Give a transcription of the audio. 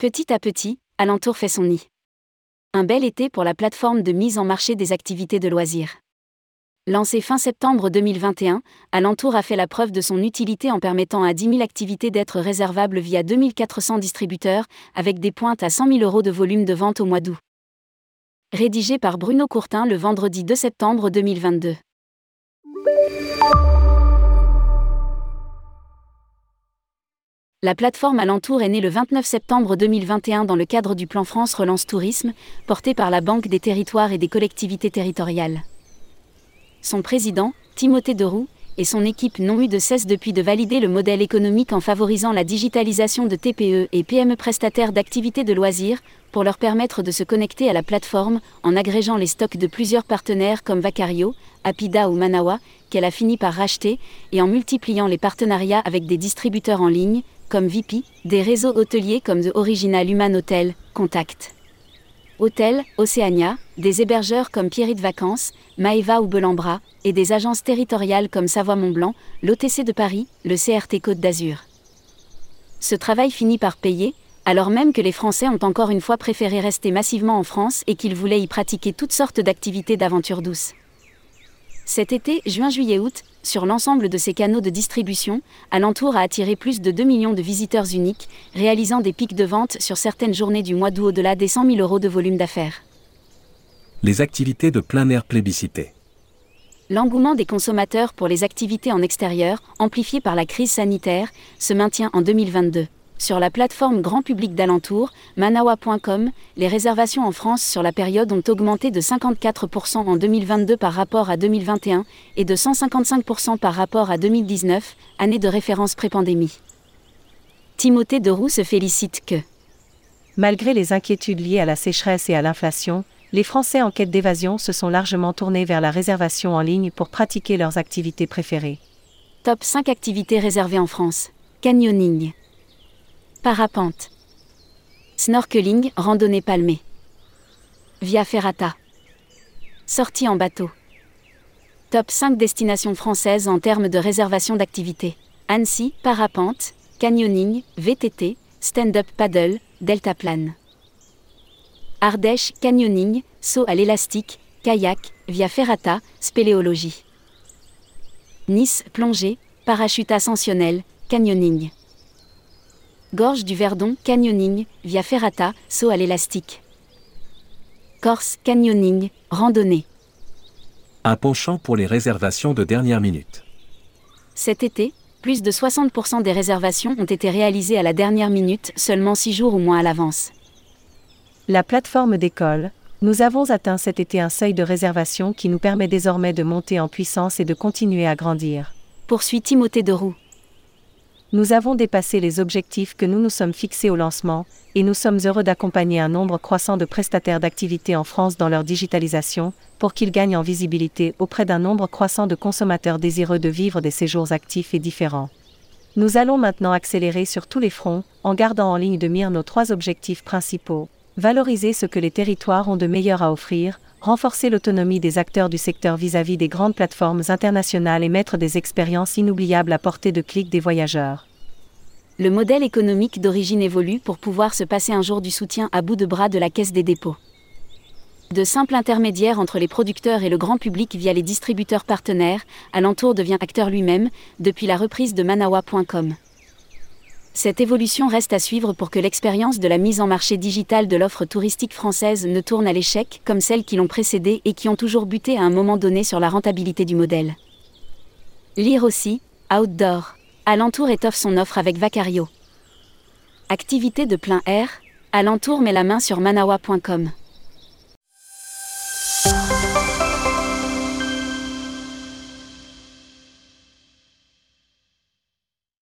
Petit à petit, Alentour fait son nid. Un bel été pour la plateforme de mise en marché des activités de loisirs. Lancé fin septembre 2021, Alentour a fait la preuve de son utilité en permettant à 10 000 activités d'être réservables via 2400 distributeurs, avec des pointes à 100 000 euros de volume de vente au mois d'août. Rédigé par Bruno Courtin le vendredi 2 septembre 2022. La plateforme Alentour est née le 29 septembre 2021 dans le cadre du plan France Relance Tourisme, porté par la Banque des territoires et des collectivités territoriales. Son président, Timothée Deroux, et son équipe n'ont eu de cesse depuis de valider le modèle économique en favorisant la digitalisation de TPE et PME prestataires d'activités de loisirs, pour leur permettre de se connecter à la plateforme en agrégeant les stocks de plusieurs partenaires comme Vacario, Apida ou Manawa, qu'elle a fini par racheter, et en multipliant les partenariats avec des distributeurs en ligne, comme VIP, des réseaux hôteliers comme The Original Human Hotel, Contact. Hôtel, Océania, des hébergeurs comme Pierrit Vacances, Maeva ou Belambra, et des agences territoriales comme Savoie-Mont-Blanc, l'OTC de Paris, le CRT Côte d'Azur. Ce travail finit par payer, alors même que les Français ont encore une fois préféré rester massivement en France et qu'ils voulaient y pratiquer toutes sortes d'activités d'aventure douce. Cet été, juin, juillet, août, sur l'ensemble de ces canaux de distribution, Alentour a attiré plus de 2 millions de visiteurs uniques, réalisant des pics de vente sur certaines journées du mois d'août au-delà des 100 000 euros de volume d'affaires. Les activités de plein air plébiscitées. L'engouement des consommateurs pour les activités en extérieur, amplifié par la crise sanitaire, se maintient en 2022. Sur la plateforme grand public d'alentour, manawa.com, les réservations en France sur la période ont augmenté de 54% en 2022 par rapport à 2021 et de 155% par rapport à 2019, année de référence pré-pandémie. Timothée Deroux se félicite que, malgré les inquiétudes liées à la sécheresse et à l'inflation, les Français en quête d'évasion se sont largement tournés vers la réservation en ligne pour pratiquer leurs activités préférées. Top 5 activités réservées en France. Canyoning. Parapente. Snorkeling, randonnée palmée. Via Ferrata. Sortie en bateau. Top 5 destinations françaises en termes de réservation d'activités. Annecy, parapente, canyoning, VTT, stand-up paddle, deltaplane. Ardèche, canyoning, saut à l'élastique, kayak, via ferrata, spéléologie. Nice, plongée, parachute ascensionnel, canyoning. Gorge du Verdon, canyoning, via ferrata, saut à l'élastique. Corse, canyoning, randonnée. Un penchant pour les réservations de dernière minute. Cet été, plus de 60% des réservations ont été réalisées à la dernière minute, seulement 6 jours ou moins à l'avance. La plateforme d'école, nous avons atteint cet été un seuil de réservation qui nous permet désormais de monter en puissance et de continuer à grandir. Poursuit Timothée Deroux. Nous avons dépassé les objectifs que nous nous sommes fixés au lancement, et nous sommes heureux d'accompagner un nombre croissant de prestataires d'activités en France dans leur digitalisation, pour qu'ils gagnent en visibilité auprès d'un nombre croissant de consommateurs désireux de vivre des séjours actifs et différents. Nous allons maintenant accélérer sur tous les fronts, en gardant en ligne de mire nos trois objectifs principaux. Valoriser ce que les territoires ont de meilleur à offrir, renforcer l'autonomie des acteurs du secteur vis-à-vis des grandes plateformes internationales et mettre des expériences inoubliables à portée de clic des voyageurs. Le modèle économique d'origine évolue pour pouvoir se passer un jour du soutien à bout de bras de la Caisse des dépôts. De simples intermédiaires entre les producteurs et le grand public via les distributeurs partenaires, Alentour devient acteur lui-même, depuis la reprise de manawa.com. Cette évolution reste à suivre pour que l'expérience de la mise en marché digitale de l'offre touristique française ne tourne à l'échec comme celles qui l'ont précédée et qui ont toujours buté à un moment donné sur la rentabilité du modèle. Lire aussi, Outdoor. Alentour étoffe son offre avec Vacario. Activité de plein air, Alentour met la main sur manawa.com.